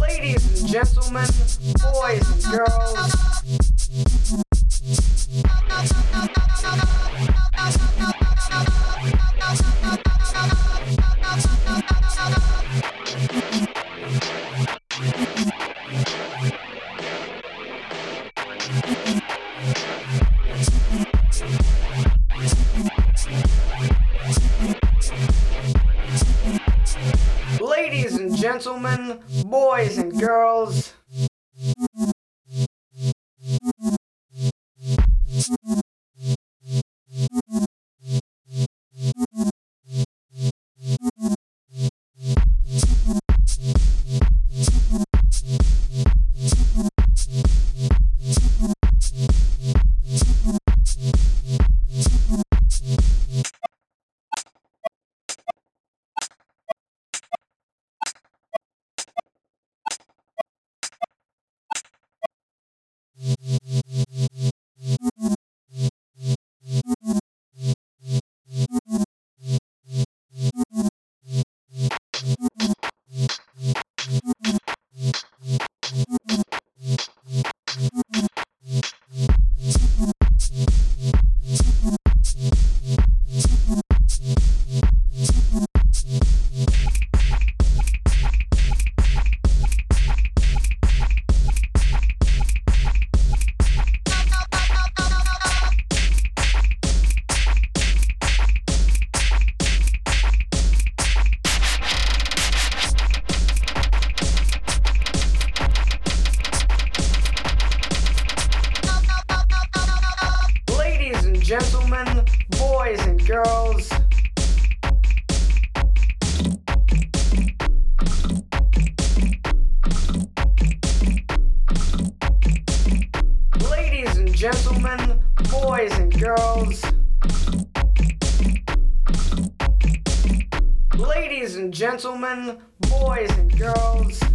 Ladies and gentlemen, boys and girls. Boys and girls. Girls. Ladies and gentlemen, boys and girls.